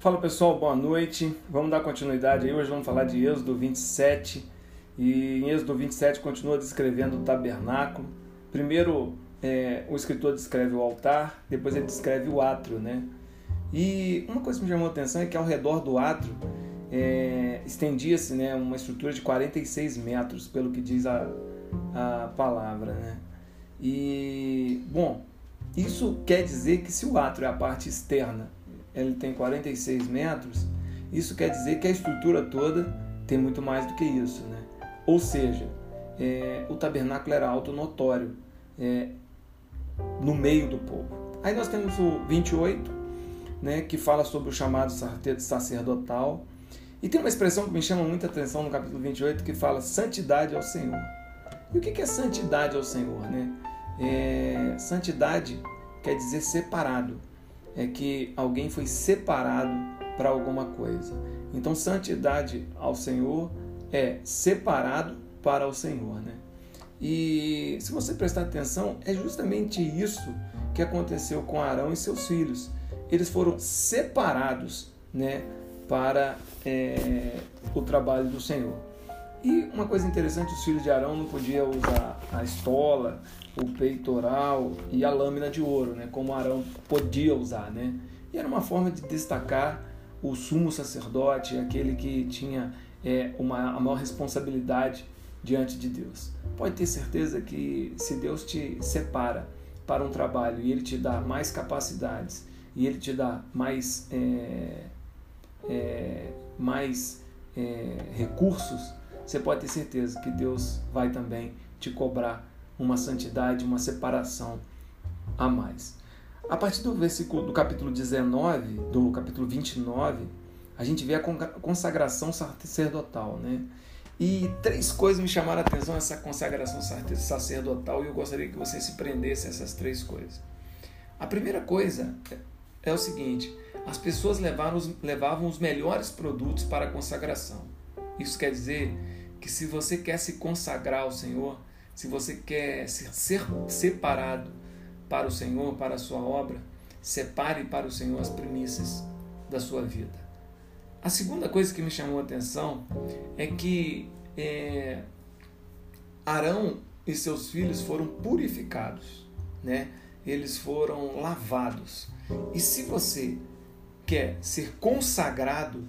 Fala pessoal, boa noite. Vamos dar continuidade aí. Hoje vamos falar de Êxodo 27. E em Êxodo 27 continua descrevendo o tabernáculo. Primeiro, é, o escritor descreve o altar, depois ele descreve o átrio, né? E uma coisa que me chamou a atenção é que ao redor do átrio é, estendia-se né, uma estrutura de 46 metros, pelo que diz a, a palavra, né? E, bom, isso quer dizer que se o átrio é a parte externa ele tem 46 metros, isso quer dizer que a estrutura toda tem muito mais do que isso. Né? Ou seja, é, o tabernáculo era alto notório é, no meio do povo. Aí nós temos o 28, né, que fala sobre o chamado sacerdotal. E tem uma expressão que me chama muita atenção no capítulo 28 que fala santidade ao Senhor. E o que é santidade ao Senhor? Né? É, santidade quer dizer separado é que alguém foi separado para alguma coisa. Então, santidade ao Senhor é separado para o Senhor, né? E se você prestar atenção, é justamente isso que aconteceu com Arão e seus filhos. Eles foram separados, né, para é, o trabalho do Senhor. E uma coisa interessante, os filhos de Arão não podiam usar a estola, o peitoral e a lâmina de ouro, né, como Arão podia usar, né? E era uma forma de destacar o sumo sacerdote, aquele que tinha é, uma, a maior responsabilidade diante de Deus. Pode ter certeza que se Deus te separa para um trabalho e Ele te dá mais capacidades e Ele te dá mais, é, é, mais é, recursos, você pode ter certeza que Deus vai também te cobrar uma santidade, uma separação a mais. A partir do versículo do capítulo 19, do capítulo 29, a gente vê a consagração sacerdotal, né? E três coisas me chamaram a atenção essa consagração sacerdotal e eu gostaria que você se prendesse a essas três coisas. A primeira coisa é o seguinte: as pessoas levavam os, levavam os melhores produtos para a consagração. Isso quer dizer que se você quer se consagrar ao Senhor, se você quer ser, separado para o Senhor, para a sua obra, separe para o Senhor as premissas da sua vida. A segunda coisa que me chamou a atenção é que é, Arão e seus filhos foram purificados, né? Eles foram lavados. E se você quer ser consagrado,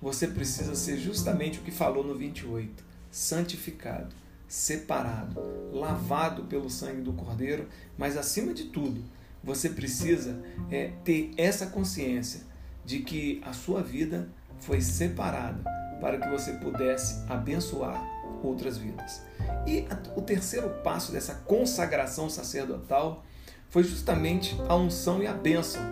você precisa ser justamente o que falou no 28, santificado separado, lavado pelo sangue do Cordeiro, mas acima de tudo, você precisa é, ter essa consciência de que a sua vida foi separada para que você pudesse abençoar outras vidas. E o terceiro passo dessa consagração sacerdotal foi justamente a unção e a bênção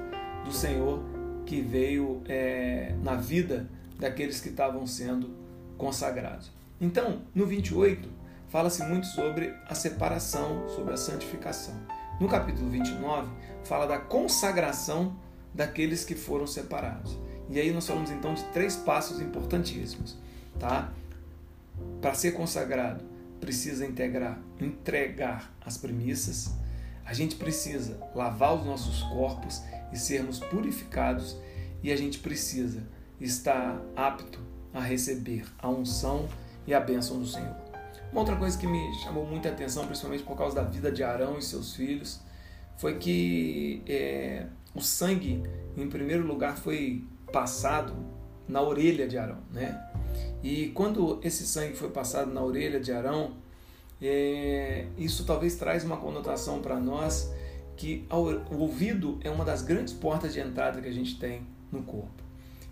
do Senhor que veio é, na vida daqueles que estavam sendo consagrados. Então, no 28, fala-se muito sobre a separação, sobre a santificação. No capítulo 29, fala da consagração daqueles que foram separados. E aí nós falamos então de três passos importantíssimos, tá? Para ser consagrado, precisa integrar, entregar as premissas. A gente precisa lavar os nossos corpos e sermos purificados e a gente precisa estar apto a receber a unção e a bênção do Senhor. Uma outra coisa que me chamou muita atenção, principalmente por causa da vida de Arão e seus filhos, foi que é, o sangue, em primeiro lugar, foi passado na orelha de Arão, né? E quando esse sangue foi passado na orelha de Arão, é, isso talvez traz uma conotação para nós que o ouvido é uma das grandes portas de entrada que a gente tem no corpo.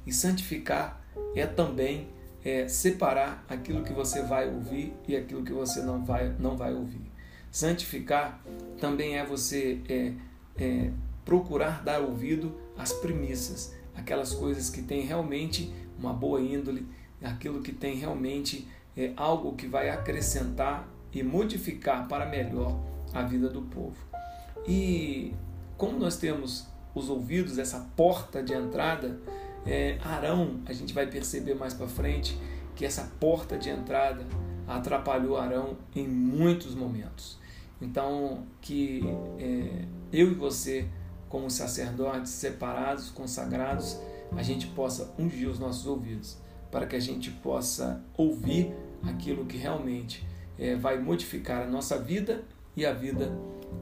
E santificar é também é, separar aquilo que você vai ouvir e aquilo que você não vai, não vai ouvir. Santificar também é você é, é, procurar dar ouvido às premissas, aquelas coisas que têm realmente uma boa índole, aquilo que tem realmente é, algo que vai acrescentar e modificar para melhor a vida do povo. E como nós temos os ouvidos, essa porta de entrada, é, Arão, a gente vai perceber mais para frente que essa porta de entrada atrapalhou Arão em muitos momentos. Então, que é, eu e você, como sacerdotes separados, consagrados, a gente possa ungir os nossos ouvidos, para que a gente possa ouvir aquilo que realmente é, vai modificar a nossa vida e a vida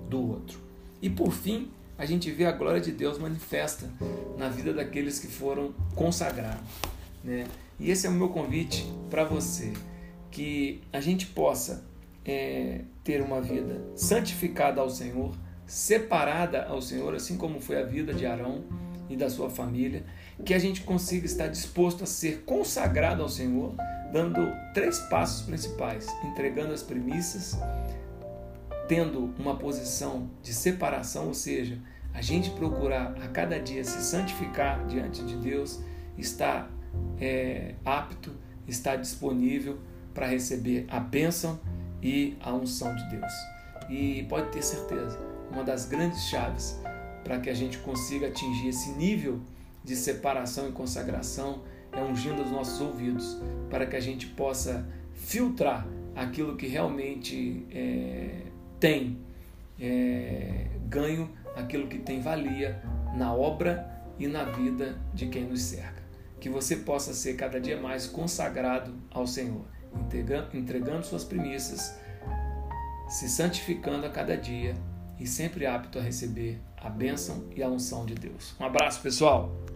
do outro. E por fim, a gente vê a glória de Deus manifesta na vida daqueles que foram consagrados. Né? E esse é o meu convite para você, que a gente possa é, ter uma vida santificada ao Senhor, separada ao Senhor, assim como foi a vida de Arão e da sua família, que a gente consiga estar disposto a ser consagrado ao Senhor, dando três passos principais: entregando as premissas, tendo uma posição de separação, ou seja, a gente procurar a cada dia se santificar diante de Deus, estar é, apto, estar disponível para receber a bênção e a unção de Deus. E pode ter certeza, uma das grandes chaves para que a gente consiga atingir esse nível de separação e consagração é ungindo os nossos ouvidos, para que a gente possa filtrar aquilo que realmente é, tem é, ganho, aquilo que tem valia na obra e na vida de quem nos cerca. Que você possa ser cada dia mais consagrado ao Senhor, entregando, suas premissas, se santificando a cada dia e sempre apto a receber a bênção e a unção de Deus. Um abraço, pessoal!